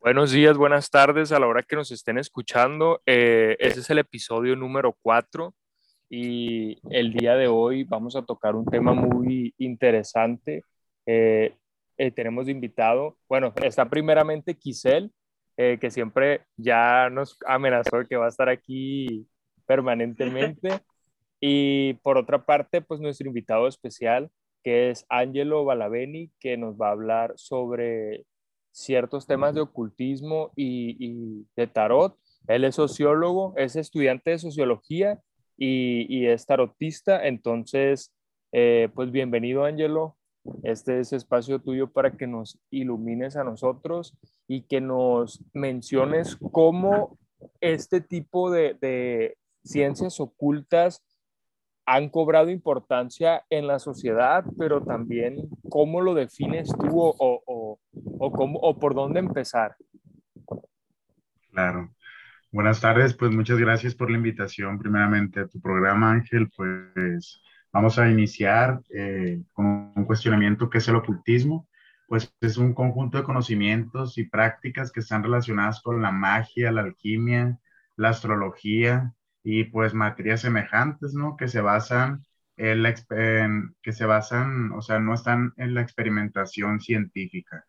Buenos días, buenas tardes a la hora que nos estén escuchando. Eh, este es el episodio número 4 y el día de hoy vamos a tocar un tema muy interesante. Eh, eh, tenemos de invitado, bueno, está primeramente Quisel, que siempre ya nos amenazó de que va a estar aquí permanentemente. Y por otra parte, pues nuestro invitado especial, que es Angelo Balaveni, que nos va a hablar sobre ciertos temas de ocultismo y, de tarot. Él es sociólogo, es estudiante de sociología y, es tarotista. Entonces, eh, pues bienvenido, Angelo. Este es espacio tuyo para que nos ilumines a nosotros y que nos menciones cómo este tipo de, de ciencias ocultas han cobrado importancia en la sociedad, pero también cómo lo defines tú o, o, cómo, o por dónde empezar. Claro. Buenas tardes, pues muchas gracias por la invitación primeramente a tu programa, Ángel. Pues vamos a iniciar eh, con un cuestionamiento que es el ocultismo. Pues es un conjunto de conocimientos y prácticas que están relacionadas con la magia, la alquimia, la astrología, y pues materias semejantes, ¿no? Que se basan en, la, que se basan, o sea, no están en la experimentación científica,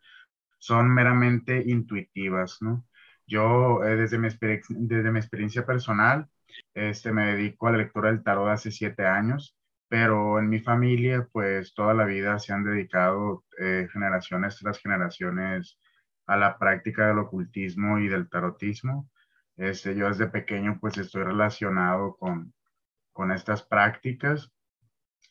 son meramente intuitivas, ¿no? Yo, eh, desde, mi desde mi experiencia personal, este, me dedico a la lectura del tarot hace siete años, pero en mi familia, pues toda la vida se han dedicado eh, generaciones tras generaciones a la práctica del ocultismo y del tarotismo. Este, yo desde pequeño pues estoy relacionado con, con estas prácticas.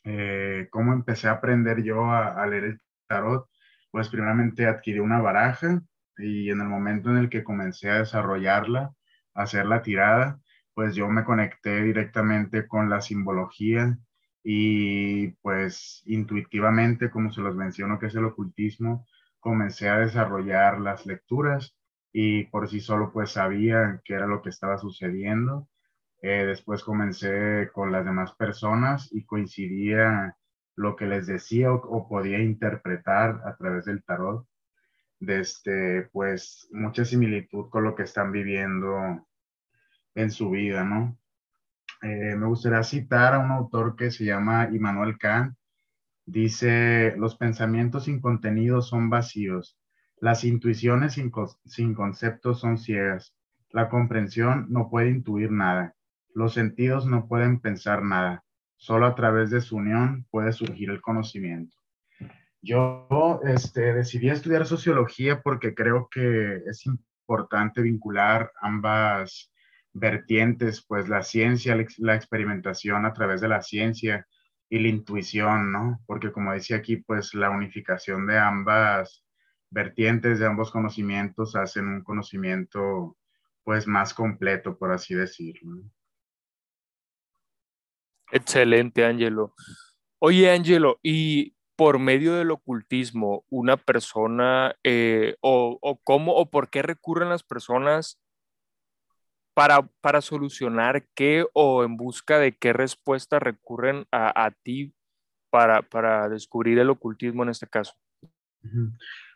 Eh, ¿Cómo empecé a aprender yo a, leer el tarot? Pues primeramente adquirí una baraja y en el momento en el que comencé a desarrollarla, a hacer la tirada, pues yo me conecté directamente con la simbología y pues intuitivamente, como se los menciono que es el ocultismo, comencé a desarrollar las lecturas y por sí solo pues sabía qué era lo que estaba sucediendo. Eh, después comencé con las demás personas y coincidía lo que les decía o, podía interpretar a través del tarot. Desde pues mucha similitud con lo que están viviendo en su vida, ¿no? Eh, me gustaría citar a un autor que se llama Immanuel Kant. Dice, los pensamientos sin contenido son vacíos las intuiciones sin, conceptos son ciegas. La comprensión no puede intuir nada. Los sentidos no pueden pensar nada. Solo a través de su unión puede surgir el conocimiento. Yo este, decidí estudiar sociología porque creo que es importante vincular ambas vertientes, pues la ciencia, la experimentación a través de la ciencia y la intuición, ¿no? Porque como decía aquí, pues la unificación de ambas vertientes de ambos conocimientos hacen un conocimiento pues más completo, por así decirlo. Excelente, Angelo. Oye, Angelo, y por medio del ocultismo, una persona, eh, o, cómo o por qué recurren las personas para, para solucionar qué o en busca de qué respuesta recurren a, ti para, para descubrir el ocultismo en este caso?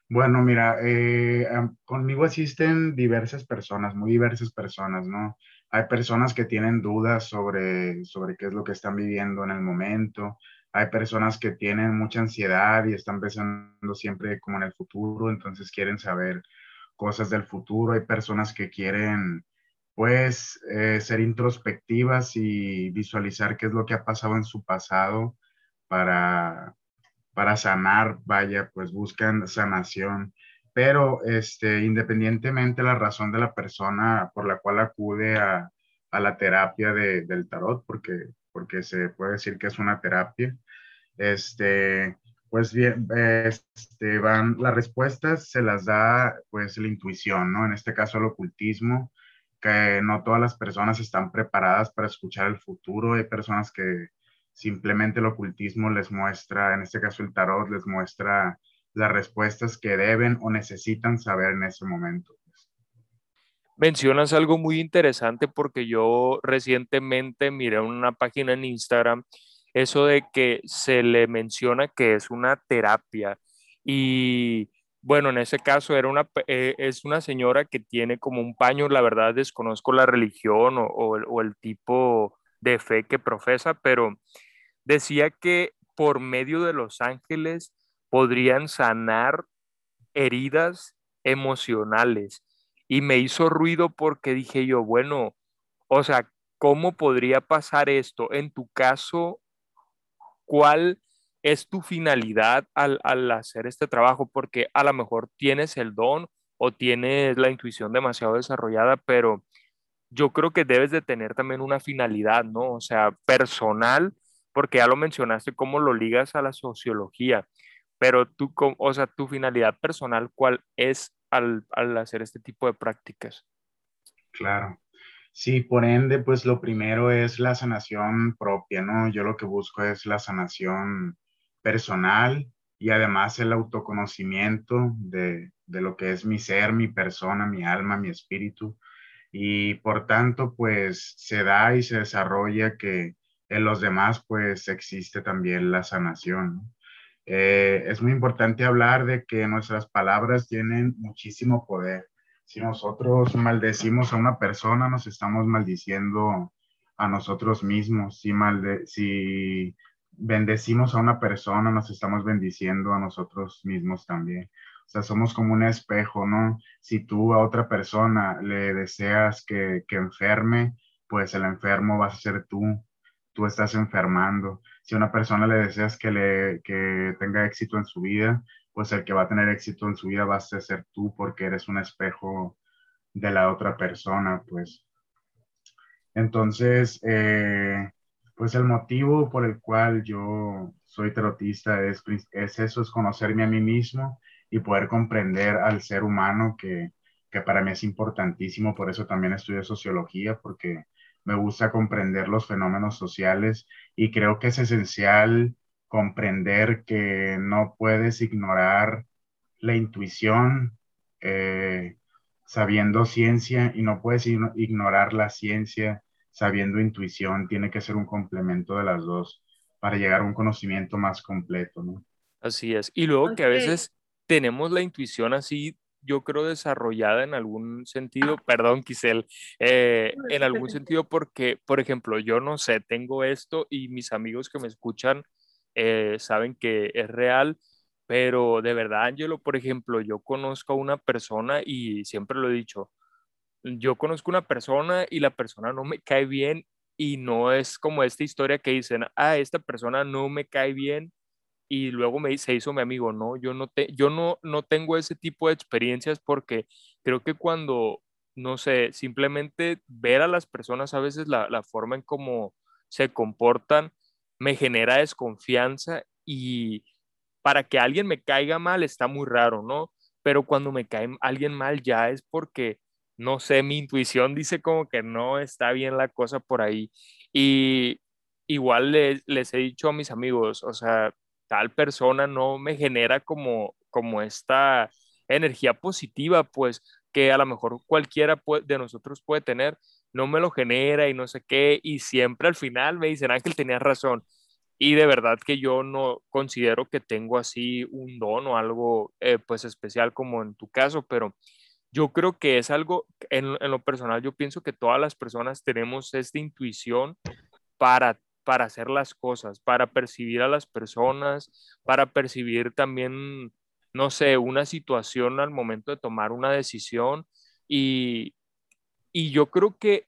Bueno, mira, eh, conmigo asisten diversas personas, muy diversas personas, ¿no? Hay personas que tienen dudas sobre, sobre qué es lo que están viviendo en el momento. Hay personas que tienen mucha ansiedad y están pensando siempre como en el futuro, entonces quieren saber cosas del futuro. Hay personas que quieren, pues, eh, ser introspectivas y visualizar qué es lo que ha pasado en su pasado para, para sanar, vaya, pues buscan sanación. Pero este, independientemente de la razón de la persona por la cual acude a, a la terapia de, del tarot, porque, porque se puede decir que es una terapia, este, pues bien, este, van, las respuestas se las da pues la intuición, ¿no? En este caso el ocultismo, que no todas las personas están preparadas para escuchar el futuro, hay personas que Simplemente el ocultismo les muestra, en este caso el tarot, les muestra las respuestas que deben o necesitan saber en ese momento. Mencionas algo muy interesante porque yo recientemente miré una página en Instagram eso de que se le menciona que es una terapia Y bueno, en ese caso era una, eh, es una señora que tiene como un paño, la verdad desconozco la religión o, o el tipo de fe que profesa, pero decía que por medio de los ángeles podrían sanar heridas emocionales. Y me hizo ruido porque dije yo, bueno, o sea, ¿cómo podría pasar esto? En tu caso, ¿cuál es tu finalidad al, hacer este trabajo? Porque a lo mejor tienes el don o tienes la intuición demasiado desarrollada, pero yo creo que debes de tener también una finalidad, ¿no? O sea, personal, porque ya lo mencionaste, cómo lo ligas a la sociología, pero tú, o sea, tu finalidad personal, ¿cuál es al, al hacer este tipo de prácticas? Claro. Sí, por ende, pues lo primero es la sanación propia, ¿no? Yo lo que busco es la sanación personal y además el autoconocimiento de, de lo que es mi ser, mi persona, mi alma, mi espíritu. Y por tanto, pues se da y se desarrolla que en los demás, pues existe también la sanación. Eh, es muy importante hablar de que nuestras palabras tienen muchísimo poder si nosotros maldecimos a una persona, nos estamos maldiciendo a nosotros mismos. Si, malde si bendecimos a una persona, nos estamos bendiciendo a nosotros mismos también. O sea, somos como un espejo, ¿no? Si tú a otra persona le deseas que, que enferme, pues el enfermo vas a ser tú. Tú estás enfermando. Si a una persona le deseas que, le, que tenga éxito en su vida, pues el que va a tener éxito en su vida va a ser tú porque eres un espejo de la otra persona, pues. Entonces, eh, pues el motivo por el cual yo soy tarotista es, es eso, es conocerme a mí mismo y poder comprender al ser humano que, que para mí es importantísimo, por eso también estudio sociología, porque me gusta comprender los fenómenos sociales y creo que es esencial comprender que no puedes ignorar la intuición eh, sabiendo ciencia y no puedes ignorar la ciencia sabiendo intuición. Tiene que ser un complemento de las dos para llegar a un conocimiento más completo, ¿no? Así es. Y luego que a veces tenemos la intuición así, yo creo, desarrollada en algún sentido, perdón, Quisel, eh, en algún sentido porque, por ejemplo, yo no sé, tengo esto y mis amigos que me escuchan eh, saben que es real, pero de verdad, Angelo, por ejemplo, yo conozco a una persona y siempre lo he dicho, yo conozco a una persona y la persona no me cae bien y no es como esta historia que dicen, ah, esta persona no me cae bien y luego me se hizo mi amigo, no, yo no te, yo no, no tengo ese tipo de experiencias porque creo que cuando, no sé, simplemente ver a las personas a veces la, la forma en cómo se comportan, me genera desconfianza y para que alguien me caiga mal está muy raro, ¿no? Pero cuando me cae alguien mal ya es porque, no sé, mi intuición dice como que no está bien la cosa por ahí. Y igual les, les he dicho a mis amigos, o sea, tal persona no me genera como, como esta energía positiva, pues que a lo mejor cualquiera de nosotros puede tener, no me lo genera y no sé qué, y siempre al final me dicen, Ángel, tenías razón. Y de verdad que yo no considero que tengo así un don o algo eh, pues especial como en tu caso, pero yo creo que es algo, en, en, lo personal, yo pienso que todas las personas tenemos esta intuición para, para hacer las cosas, para percibir a las personas, para percibir también, no sé, una situación al momento de tomar una decisión y, y yo creo que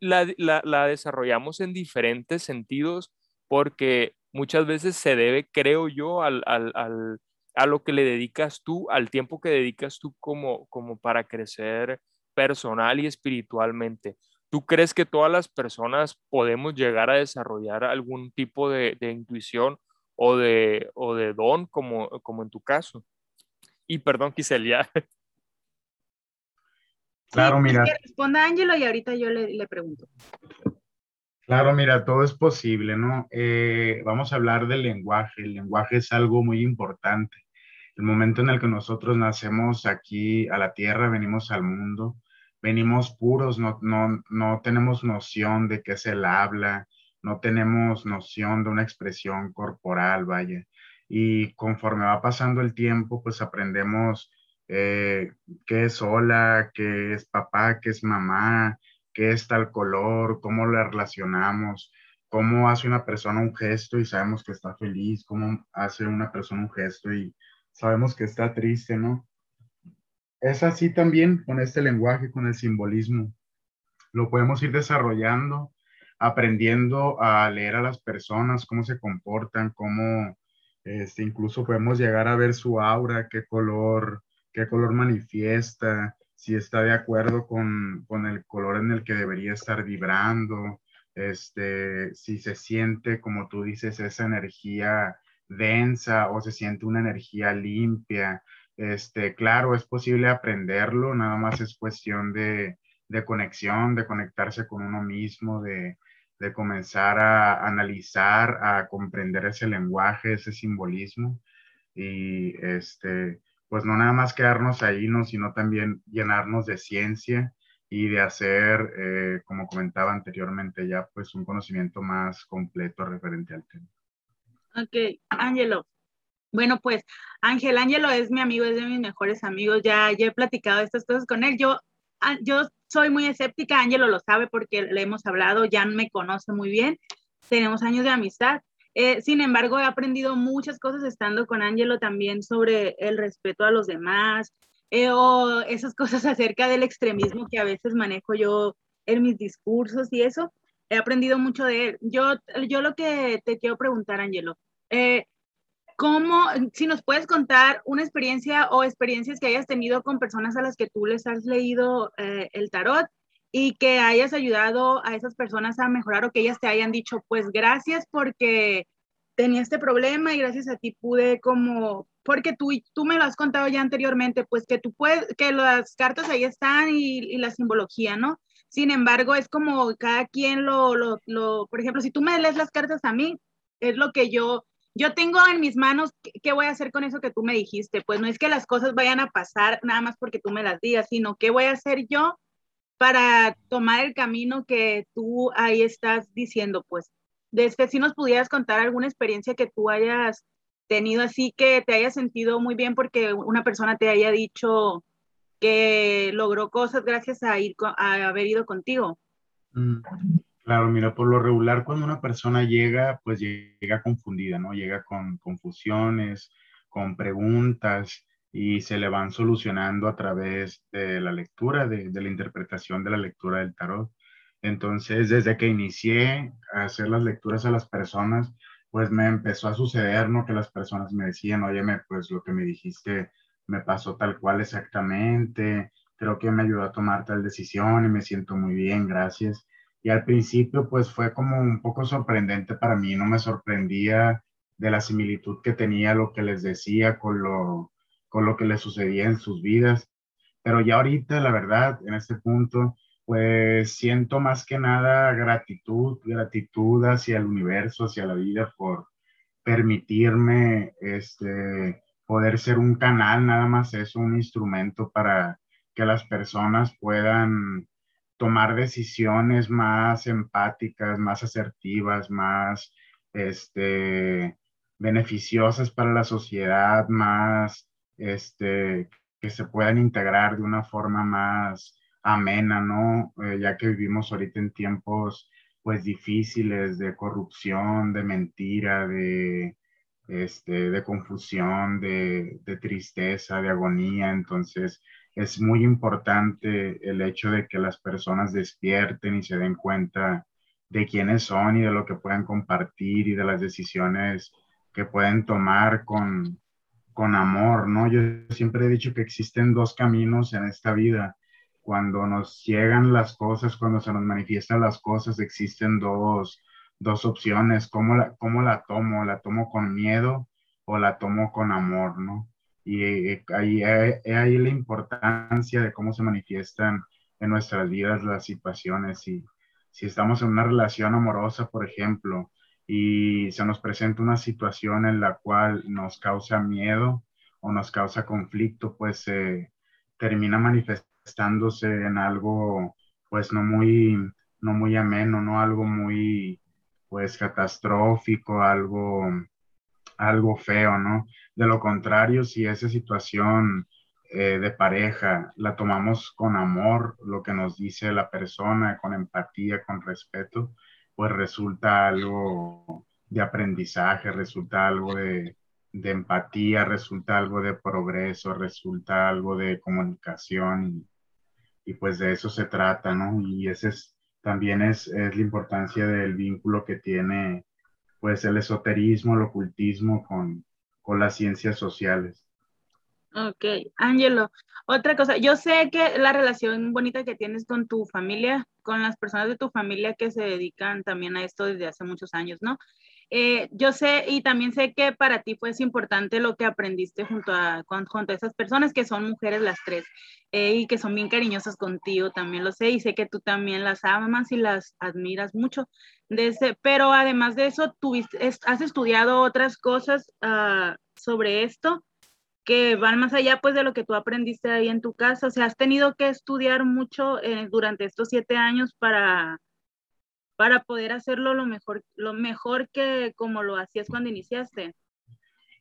la, la, desarrollamos en diferentes sentidos porque muchas veces se debe, creo yo, al, a lo que le dedicas tú, al tiempo que dedicas tú como, como para crecer personal y espiritualmente. ¿Tú crees que todas las personas podemos llegar a desarrollar algún tipo de, intuición o de, o de don, como, como en tu caso? Y perdón, Quiselia. Claro, mira. Que responda Ángelo y ahorita yo le, pregunto. Claro, mira, todo es posible, ¿no? Eh, vamos a hablar del lenguaje. El lenguaje es algo muy importante. El momento en el que nosotros nacemos aquí a la tierra, venimos al mundo, venimos puros, no, no, no tenemos noción de qué es el habla, no tenemos noción de una expresión corporal, vaya. y conforme va pasando el tiempo, pues aprendemos eh, qué es hola, qué es papá, qué es mamá, qué es tal color, cómo lo relacionamos, cómo hace una persona un gesto y sabemos que está feliz, cómo hace una persona un gesto y sabemos que está triste, ¿no? Es así también con este lenguaje, con el simbolismo. Lo podemos ir desarrollando, aprendiendo a leer a las personas, cómo se comportan, cómo este, incluso podemos llegar a ver su aura, qué color, qué color manifiesta, si está de acuerdo con, con el color en el que debería estar vibrando, este, si se siente, como tú dices, esa energía densa o se siente una energía limpia. Este, claro, es posible aprenderlo, nada más es cuestión de, de conexión, de conectarse con uno mismo, de, de comenzar a analizar, a comprender ese lenguaje, ese simbolismo y este, pues no nada más quedarnos ahí, ¿no? sino también llenarnos de ciencia y de hacer, eh, como comentaba anteriormente ya, pues un conocimiento más completo referente al tema. Ok, Ángelo. Bueno, pues Ángel, Ángelo es mi amigo, es de mis mejores amigos, ya, ya he platicado estas cosas con él. Yo, ah, yo soy muy escéptica, Ángelo lo sabe porque le hemos hablado, ya me conoce muy bien, tenemos años de amistad. Eh, sin embargo, he aprendido muchas cosas estando con Ángelo también sobre el respeto a los demás eh, o esas cosas acerca del extremismo que a veces manejo yo en mis discursos y eso. He aprendido mucho de él. Yo, yo lo que te quiero preguntar, Ángelo, eh, ¿cómo, si nos puedes contar una experiencia o experiencias que hayas tenido con personas a las que tú les has leído eh, el tarot y que hayas ayudado a esas personas a mejorar o que ellas te hayan dicho, pues gracias porque tenía este problema y gracias a ti pude como, porque tú, tú me lo has contado ya anteriormente, pues que tú puedes, que las cartas ahí están y, y la simbología, ¿no? Sin embargo, es como cada quien lo, lo, lo, por ejemplo, si tú me lees las cartas a mí, es lo que yo yo tengo en mis manos qué voy a hacer con eso que tú me dijiste. Pues no es que las cosas vayan a pasar nada más porque tú me las digas, sino qué voy a hacer yo para tomar el camino que tú ahí estás diciendo. Pues desde si nos pudieras contar alguna experiencia que tú hayas tenido así que te hayas sentido muy bien porque una persona te haya dicho que logró cosas gracias a ir a haber ido contigo. Mm. Claro, mira, por lo regular cuando una persona llega, pues llega confundida, ¿no? Llega con confusiones, con preguntas y se le van solucionando a través de la lectura, de, la interpretación de la lectura del tarot. Entonces, desde que inicié a hacer las lecturas a las personas, pues me empezó a suceder, ¿no? Que las personas me decían, óyeme, pues lo que me dijiste me pasó tal cual exactamente, creo que me ayudó a tomar tal decisión y me siento muy bien, gracias. Y al principio pues fue como un poco sorprendente para mí, no me sorprendía de la similitud que tenía lo que les decía con lo, con lo que les sucedía en sus vidas. Pero ya ahorita, la verdad, en este punto, pues siento más que nada gratitud, gratitud hacia el universo, hacia la vida por permitirme este, poder ser un canal, nada más es un instrumento para que las personas puedan tomar decisiones más empáticas, más asertivas, más este, beneficiosas para la sociedad, más este, que se puedan integrar de una forma más amena, ¿no? Eh, ya que vivimos ahorita en tiempos pues difíciles de corrupción, de mentira, de, este, de confusión, de, de tristeza, de agonía. Entonces, es muy importante el hecho de que las personas despierten y se den cuenta de quiénes son y de lo que pueden compartir y de las decisiones que pueden tomar con, con amor, ¿no? Yo siempre he dicho que existen dos caminos en esta vida. Cuando nos llegan las cosas, cuando se nos manifiestan las cosas, existen dos, dos opciones. ¿Cómo la, ¿Cómo la tomo? ¿La tomo con miedo o la tomo con amor, ¿no? Y eh, ahí, eh, ahí la importancia de cómo se manifiestan en nuestras vidas las situaciones. Y si estamos en una relación amorosa, por ejemplo, y se nos presenta una situación en la cual nos causa miedo o nos causa conflicto, pues se termina manifestándose en algo pues no muy, no muy ameno, no algo muy pues catastrófico, algo algo feo, ¿no? De lo contrario, si esa situación eh, de pareja la tomamos con amor, lo que nos dice la persona, con empatía, con respeto, pues resulta algo de aprendizaje, resulta algo de, de empatía, resulta algo de progreso, resulta algo de comunicación y, pues de eso se trata, ¿no? Y ese es, también es, es la importancia del vínculo que tiene pues el esoterismo, el ocultismo con, con las ciencias sociales. Ok, Ángelo, otra cosa, yo sé que la relación bonita que tienes con tu familia, con las personas de tu familia que se dedican también a esto desde hace muchos años, ¿no? Eh, yo sé y también sé que para ti fue importante lo que aprendiste junto a, junto a esas personas que son mujeres las tres eh, y que son bien cariñosas contigo, también lo sé y sé que tú también las amas y las admiras mucho. Pero además de eso, tuviste, has estudiado otras cosas uh, sobre esto que van más allá pues de lo que tú aprendiste ahí en tu casa. O sea, has tenido que estudiar mucho eh, durante estos siete años para para poder hacerlo lo mejor, lo mejor que como lo hacías cuando iniciaste.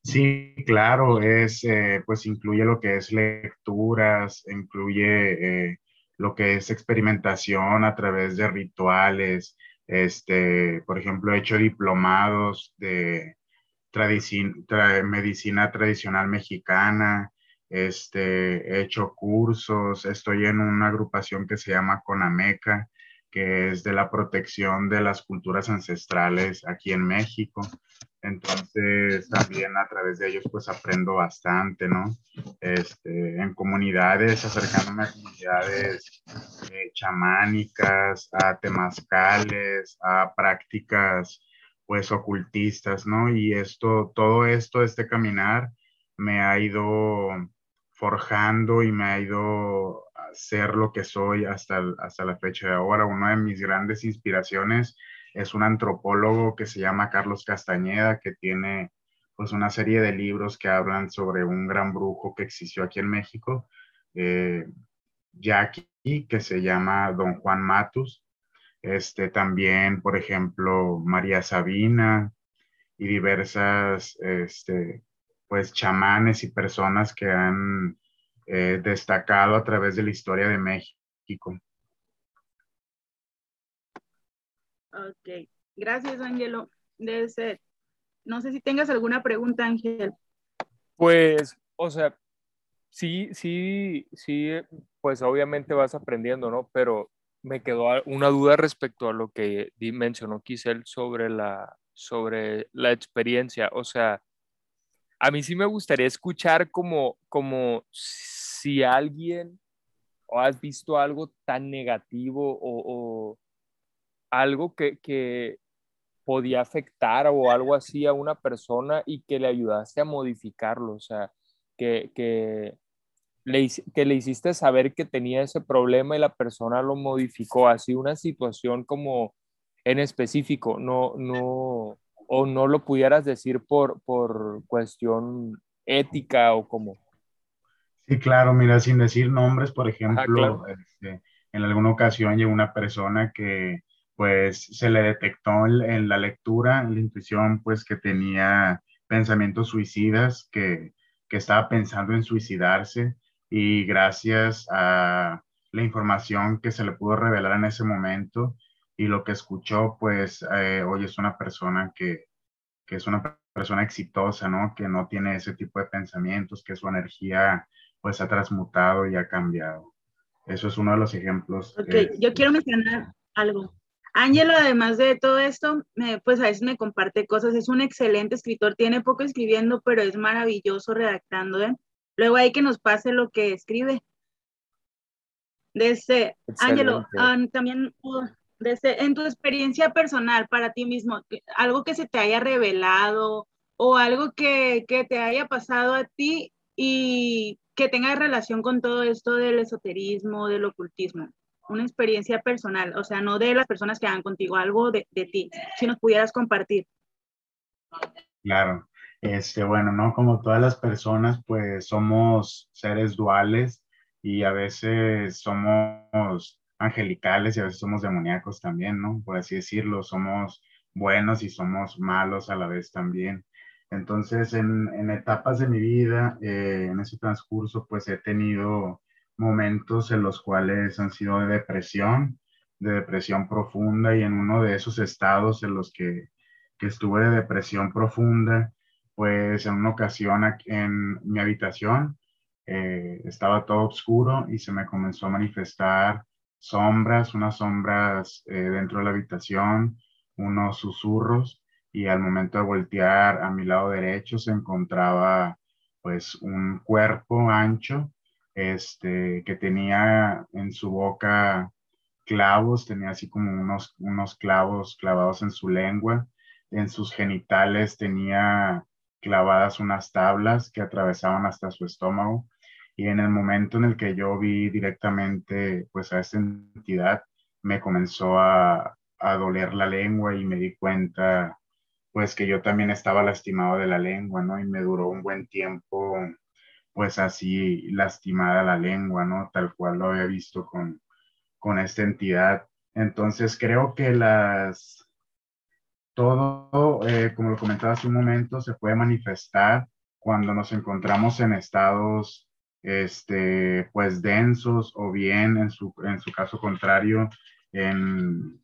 Sí, claro, es, eh, pues incluye lo que es lecturas, incluye eh, lo que es experimentación a través de rituales, este, por ejemplo, he hecho diplomados de medicina tradicional mexicana, este, he hecho cursos, estoy en una agrupación que se llama Conameca, que es de la protección de las culturas ancestrales aquí en México. Entonces, también a través de ellos, pues aprendo bastante, ¿no? Este, en comunidades, acercándome a comunidades eh, chamánicas, a temazcales, a prácticas, pues, ocultistas, ¿no? Y esto, todo esto, este caminar, me ha ido forjando y me ha ido ser lo que soy hasta, hasta la fecha de ahora. Una de mis grandes inspiraciones es un antropólogo que se llama Carlos Castañeda, que tiene pues una serie de libros que hablan sobre un gran brujo que existió aquí en México, eh, que se llama Don Juan Matus. Este, también, por ejemplo, María Sabina y diversas, este, pues, chamanes y personas que han eh, destacado a través de la historia de México. Ok, gracias Ángelo. No sé si tengas alguna pregunta, Ángel. Pues, o sea, sí, sí, sí, pues obviamente vas aprendiendo, ¿no? Pero me quedó una duda respecto a lo que mencionó Kisel sobre la, sobre la experiencia. O sea, a mí sí me gustaría escuchar como, como si alguien o has visto algo tan negativo o, algo que, podía afectar o algo así a una persona y que le ayudaste a modificarlo, o sea, que, que, le, que le hiciste saber que tenía ese problema y la persona lo modificó, así una situación como en específico, no, no, o no lo pudieras decir por, por cuestión ética o como. Sí, claro, mira, sin decir nombres, por ejemplo, este, en alguna ocasión llegó una persona que pues se le detectó en, la lectura, en la intuición, pues que tenía pensamientos suicidas, que, que estaba pensando en suicidarse y gracias a la información que se le pudo revelar en ese momento y lo que escuchó, pues eh, hoy es una persona que, que es una persona exitosa, ¿no? Que no tiene ese tipo de pensamientos, que su energía pues ha transmutado y ha cambiado. Eso es uno de los ejemplos. Ok, yo quiero mencionar algo. Ángelo, además de todo esto, pues a veces me comparte cosas. Es un excelente escritor, tiene poco escribiendo, pero es maravilloso redactando. ¿eh? Luego hay que nos pase lo que escribe. Desde, Ángelo, ah, también uh, desde, en tu experiencia personal para ti mismo, algo que se te haya revelado o algo que, que te haya pasado a ti y que tenga relación con todo esto del esoterismo, del ocultismo. Una experiencia personal, o sea, no de las personas que hagan contigo, algo de, de ti, si nos pudieras compartir. Claro, este, bueno, ¿no? Como todas las personas, pues somos seres duales y a veces somos angelicales y a veces somos demoníacos también, ¿no? Por así decirlo, somos buenos y somos malos a la vez también. Entonces, en, etapas de mi vida, eh, en ese transcurso, pues he tenido momentos en los cuales han sido de depresión, de depresión profunda y en uno de esos estados en los que, que estuve de depresión profunda, pues en una ocasión en mi habitación eh, estaba todo oscuro y se me comenzó a manifestar sombras, unas sombras eh, dentro de la habitación, unos susurros y al momento de voltear a mi lado derecho se encontraba pues un cuerpo ancho este, que tenía en su boca clavos, tenía así como unos, unos clavos clavados en su lengua, en sus genitales tenía clavadas unas tablas que atravesaban hasta su estómago y en el momento en el que yo vi directamente pues a esta entidad me comenzó a, a doler la lengua y me di cuenta pues que yo también estaba lastimado de la lengua, ¿no? Y me duró un buen tiempo pues así lastimada la lengua, ¿no? Tal cual lo había visto con, con esta entidad. Entonces creo que las, todo, eh, como lo comentaba hace un momento, se puede manifestar cuando nos encontramos en estados, este, pues densos o bien, en su, en su caso contrario, en,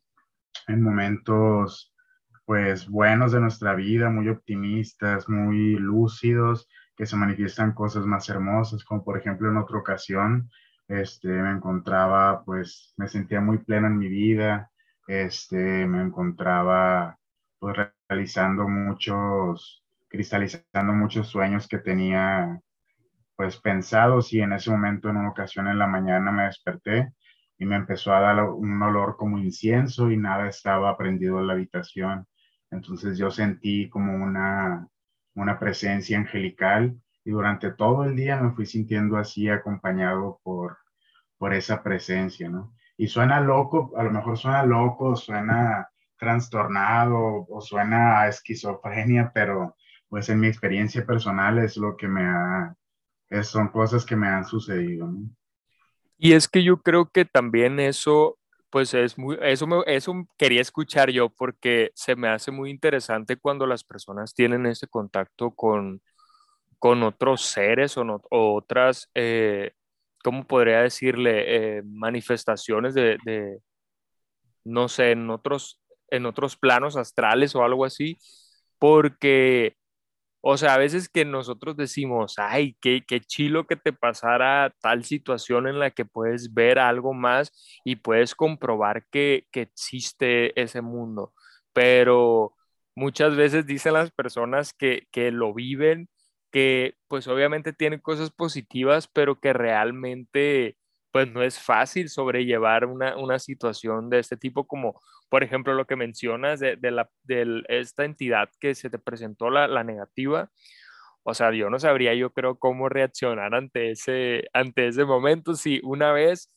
en momentos, pues buenos de nuestra vida, muy optimistas, muy lúcidos, que se manifiestan cosas más hermosas, como por ejemplo en otra ocasión, este, me encontraba, pues me sentía muy pleno en mi vida, este, me encontraba pues realizando muchos, cristalizando muchos sueños que tenía pues pensados y en ese momento en una ocasión en la mañana me desperté y me empezó a dar un olor como incienso y nada estaba prendido en la habitación. Entonces yo sentí como una, una presencia angelical y durante todo el día me fui sintiendo así acompañado por, por esa presencia, ¿no? Y suena loco, a lo mejor suena loco, suena trastornado o suena a esquizofrenia, pero pues en mi experiencia personal es lo que me ha, son cosas que me han sucedido. Y es que yo creo que también eso, pues es muy, eso, eso quería escuchar yo porque se me hace muy interesante cuando las personas tienen ese contacto con, con otros seres o, otras, eh, ¿cómo podría decirle? Eh, manifestaciones de, de, no sé, en otros en otros planos astrales o algo así, porque, o sea, a veces que nosotros decimos, ay, qué, qué chilo que te pasara tal situación en la que puedes ver algo más y puedes comprobar que, que existe ese mundo, pero muchas veces dicen las personas que, que lo viven, que pues obviamente tienen cosas positivas, pero que realmente pues no es fácil sobrellevar una, una situación de este tipo, como por ejemplo lo que mencionas de, de, la, de esta entidad que se te presentó la, la, negativa. O sea, yo no sabría, yo creo, cómo reaccionar ante ese, ante ese momento. Si una vez,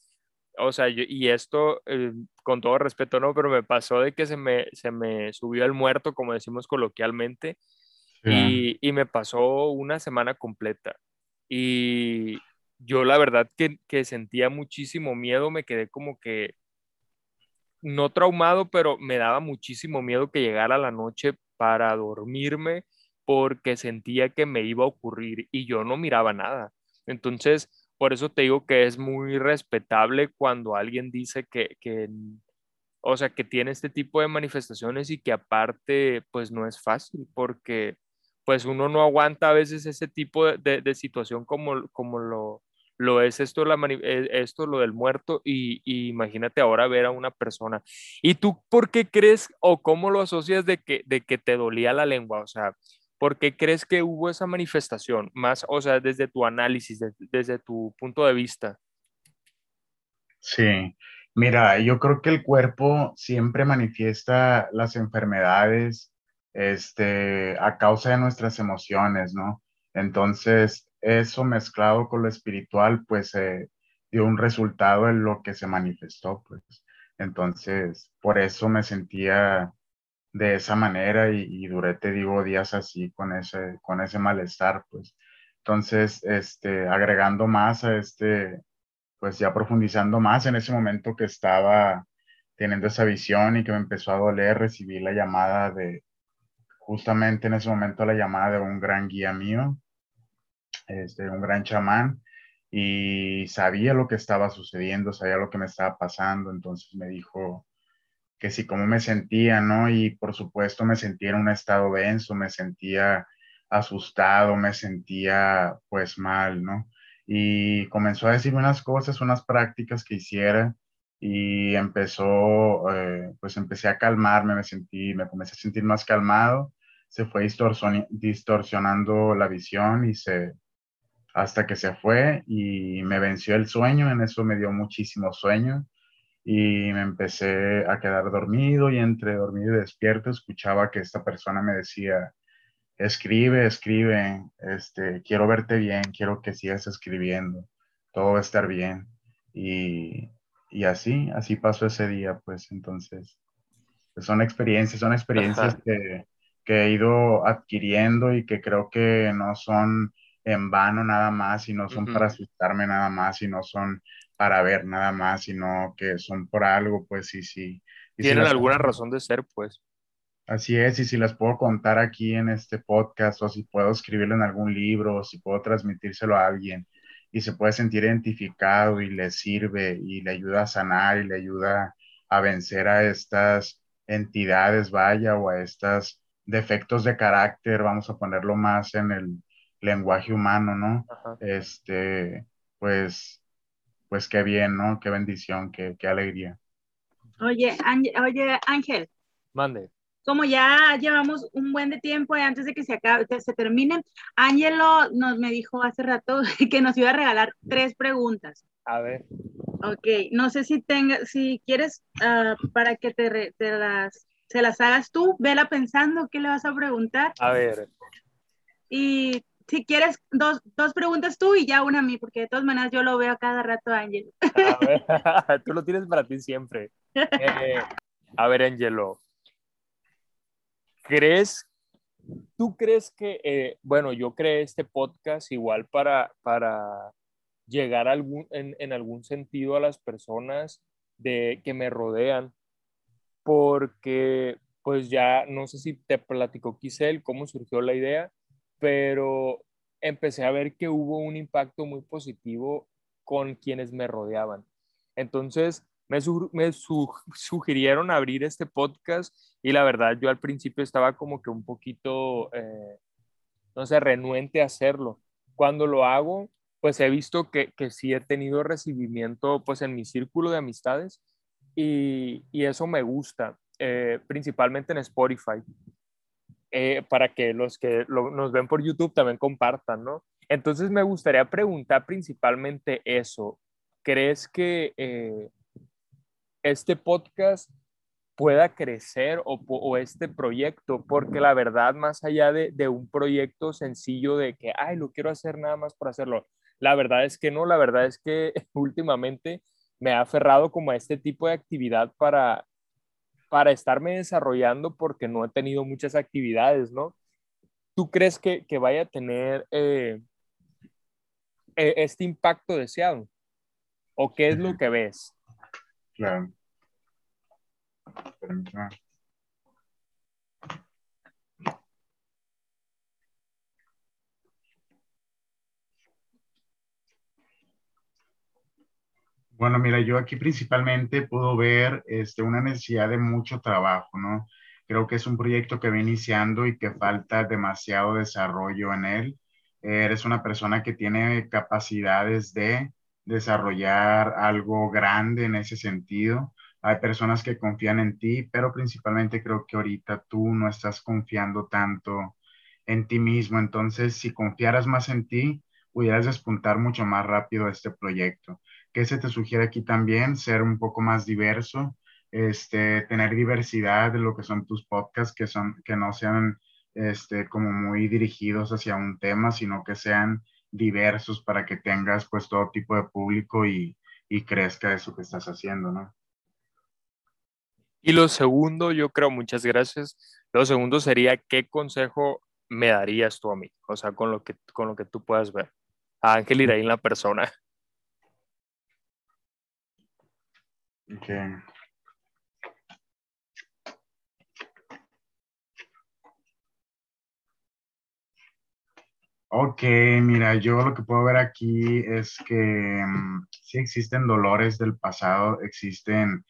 o sea, y esto, eh, con todo respeto, no, pero me pasó de que se me, se me subió el muerto, como decimos coloquialmente, y, y me pasó una semana completa. Y, yo la verdad que, que, sentía muchísimo miedo, me quedé como que no traumado, pero me daba muchísimo miedo que llegara la noche para dormirme porque sentía que me iba a ocurrir y yo no miraba nada. Entonces, por eso te digo que es muy respetable cuando alguien dice que, que o sea, que tiene este tipo de manifestaciones y que aparte, pues no es fácil porque pues uno no aguanta a veces ese tipo de, de, situación como, como lo, lo es esto, la eh, esto lo del muerto y, imagínate ahora ver a una persona. ¿Y tú por qué crees o cómo lo asocias de que, de que te dolía la lengua? O sea, ¿por qué crees que hubo esa manifestación? Más, o sea, desde tu análisis, desde tu punto de vista. Sí, mira, yo creo que el cuerpo siempre manifiesta las enfermedades este, a causa de nuestras emociones, ¿no? Entonces, eso mezclado con lo espiritual, pues eh, dio un resultado en lo que se manifestó, pues. Entonces, por eso me sentía de esa manera y, duré, te digo, días así con ese, con ese malestar, pues. Entonces, este, agregando más a este, pues ya profundizando más en ese momento que estaba teniendo esa visión y que me empezó a doler, recibí la llamada de, justamente en ese momento la llamada de un gran guía mío, este, un gran chamán, y sabía lo que estaba sucediendo, sabía lo que me estaba pasando, entonces me dijo que sí, cómo me sentía, ¿no? Y por supuesto me sentía en un estado denso, me sentía asustado, me sentía pues mal, ¿no? Y comenzó a decirme unas cosas, unas prácticas que hiciera y empezó, eh, pues empecé a calmarme, me sentí, me comencé a sentir más calmado, se fue distorsionando la visión y se, hasta que se fue y me venció el sueño, en eso me dio muchísimo sueño y me empecé a quedar dormido y entre dormido y despierto escuchaba que esta persona me decía, escribe, escribe, este, quiero verte bien, quiero que sigas escribiendo, todo va a estar bien. Y, y así, así pasó ese día, pues entonces, pues, son experiencias, son experiencias que, que, he ido adquiriendo y que creo que no son en vano nada más y no son para asustarme nada más y no son para ver nada más, sino que son por algo, pues sí, sí. Tienen alguna razón de ser, pues. Así es, y si las puedo contar aquí en este podcast, o si puedo escribirlo en algún libro, o si puedo transmitírselo a alguien y se puede sentir identificado y le sirve y le ayuda a sanar y le ayuda a vencer a estas entidades, vaya, o a estos defectos de carácter, vamos a ponerlo más en el lenguaje humano, ¿no? Este, pues, pues qué bien, ¿no? Qué bendición, qué, qué alegría. Oye, oye, Ángel. Mande como ya llevamos un buen de tiempo antes de que se acabe, se termine, Ángelo nos me dijo hace rato que nos iba a regalar tres preguntas. A ver. Ok, no sé si tenga, si quieres ah, para que te, las, se las hagas tú, vela pensando qué le vas a preguntar. A ver. Y si quieres, dos, dos preguntas tú y ya una a mí, porque de todas maneras yo lo veo a cada rato, Ángelo. A ver, tú lo tienes para ti siempre. Eh, a ver, Ángelo, ¿Crees, tú crees que, eh, bueno, yo creé este podcast igual para, para llegar algún, en, algún sentido a las personas de, que me rodean, porque pues ya no sé si te platicó Kisel cómo surgió la idea, pero empecé a ver que hubo un impacto muy positivo con quienes me rodeaban. Entonces, me, sugirieron abrir este podcast y la verdad yo al principio estaba como que un poquito, eh, no sé, renuente a hacerlo. Cuando lo hago, pues he visto que, que sí he tenido recibimiento pues en mi círculo de amistades y, y eso me gusta, eh, principalmente en Spotify, eh, para que los que nos ven por YouTube también compartan, ¿no? Entonces me gustaría preguntar principalmente eso. ¿Crees que este podcast pueda crecer o, este proyecto, porque la verdad, más allá de, un proyecto sencillo de que, ay, lo quiero hacer nada más por hacerlo, la verdad es que no, la verdad es que últimamente me ha aferrado como a este tipo de actividad para, para estarme desarrollando porque no he tenido muchas actividades, ¿no? ¿Tú crees que, vaya a tener eh, e, este impacto deseado? ¿O qué es lo que ves? Claro. Bueno, mira, yo aquí principalmente puedo ver este, una necesidad de mucho trabajo, ¿no? Creo que es un proyecto que va iniciando y que falta demasiado desarrollo en él. Eres una persona que tiene capacidades de desarrollar algo grande en ese sentido. Hay personas que confían en ti, pero principalmente creo que ahorita tú no estás confiando tanto en ti mismo. Entonces, si confiaras más en ti, pudieras despuntar mucho más rápido este proyecto. ¿Qué se te sugiere aquí también? Ser un poco más diverso, este, tener diversidad de lo que son tus podcasts, que, son, que no sean este, como muy dirigidos hacia un tema, sino que sean diversos para que tengas pues todo tipo de público y, y crezca eso que estás haciendo, ¿no? Y lo segundo, yo creo, muchas gracias. Lo segundo sería, ¿qué consejo me darías tú a mí? O sea, con lo que, con lo que tú puedas ver. A Ángel Iraín, la persona. Okay. Ok, mira, yo lo que puedo ver aquí es que mm, sí existen dolores del pasado, existen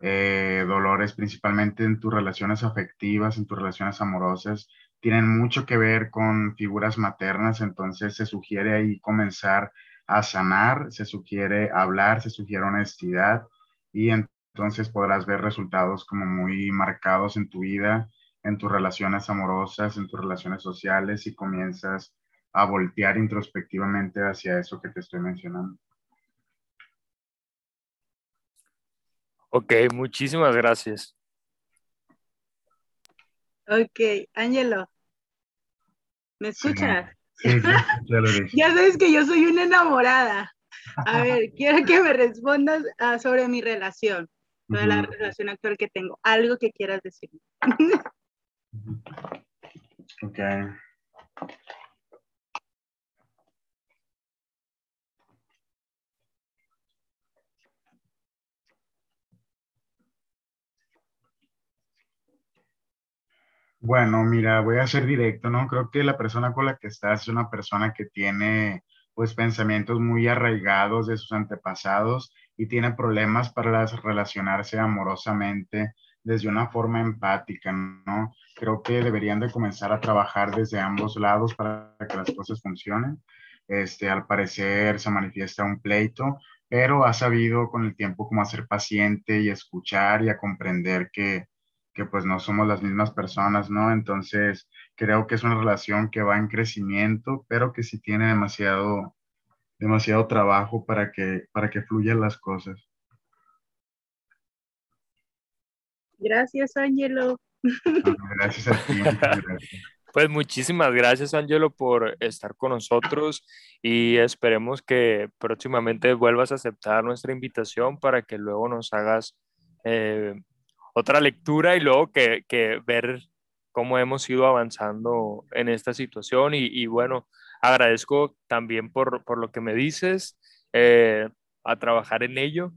eh, dolores principalmente en tus relaciones afectivas, en tus relaciones amorosas, tienen mucho que ver con figuras maternas, entonces se sugiere ahí comenzar a sanar, se sugiere hablar, se sugiere honestidad y entonces podrás ver resultados como muy marcados en tu vida, en tus relaciones amorosas, en tus relaciones sociales y comienzas a voltear introspectivamente hacia eso que te estoy mencionando. Ok, muchísimas gracias. Ok, Ángelo, ¿me escuchas? Sí, ya, lo dije. ya sabes que yo soy una enamorada. A ver, quiero que me respondas ah, sobre mi relación, sobre la relación actual que tengo. Algo que quieras decir. Ok. Bueno, mira, voy a ser directo, ¿no? Creo que la persona con la que estás es una persona que tiene, pues, pensamientos muy arraigados de sus antepasados y tiene problemas para las- relacionarse amorosamente desde una forma empática, ¿no? Creo que deberían de comenzar a trabajar desde ambos lados para que las cosas funcionen. Este, al parecer se manifiesta un pleito, pero ha sabido con el tiempo cómo ser paciente y escuchar y a comprender que que pues no somos las mismas personas, ¿no? Entonces, creo que es una relación que va en crecimiento, pero que sí tiene demasiado, demasiado trabajo para que, para que fluyan las cosas. Gracias, Ángelo. Ah, Gracias a ti. gracias. Pues muchísimas gracias, Angelo, por estar con nosotros y esperemos que próximamente vuelvas a aceptar nuestra invitación para que luego nos hagas eh, otra lectura y luego que, que ver cómo hemos ido avanzando en esta situación. Y, y bueno, agradezco también por, por, lo que me dices, eh, a trabajar en ello.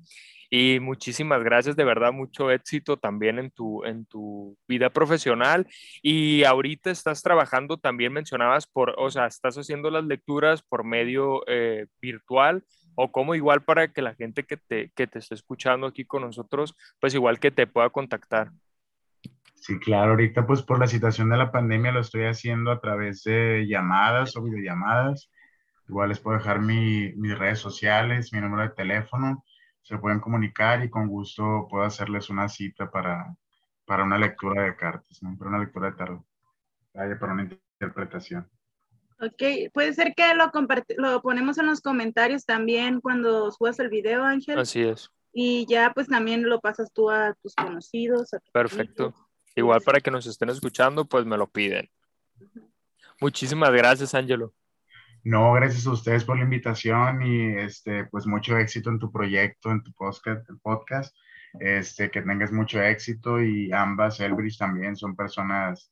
Y muchísimas gracias, de verdad, mucho éxito también en tu, en tu vida profesional. Y ahorita estás trabajando, también mencionabas, por, o sea, estás haciendo las lecturas por medio eh, virtual o como igual para que la gente que te, que te esté escuchando aquí con nosotros, pues igual que te pueda contactar. Sí, claro, ahorita pues por la situación de la pandemia lo estoy haciendo a través de llamadas o videollamadas. Igual les puedo dejar mi, mis redes sociales, mi número de teléfono, se pueden comunicar y con gusto puedo hacerles una cita para, para una lectura de cartas, ¿no? para una lectura de tarot, para una interpretación. Ok, puede ser que lo, lo ponemos en los comentarios también cuando subas el video, Ángel. Así es. Y ya pues también lo pasas tú a tus conocidos. A tus Perfecto. amigos. Igual para que nos estén escuchando, pues me lo piden. Muchísimas gracias, Ángelo. No, gracias a ustedes por la invitación y este, pues mucho éxito en tu proyecto, en tu podcast, podcast. Este, que tengas mucho éxito y ambas, Elbridge también, son personas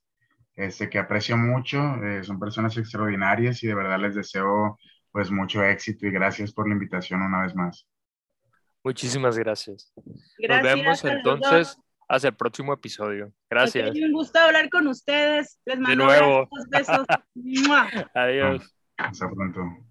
este, que aprecio mucho, eh, son personas extraordinarias y de verdad les deseo pues mucho éxito y gracias por la invitación una vez más. Muchísimas gracias. Gracias Nos vemos entonces hasta el próximo episodio. Gracias. Okay, un gusto hablar con ustedes. Les mando nuevo. besos. Adiós. Hasta pronto.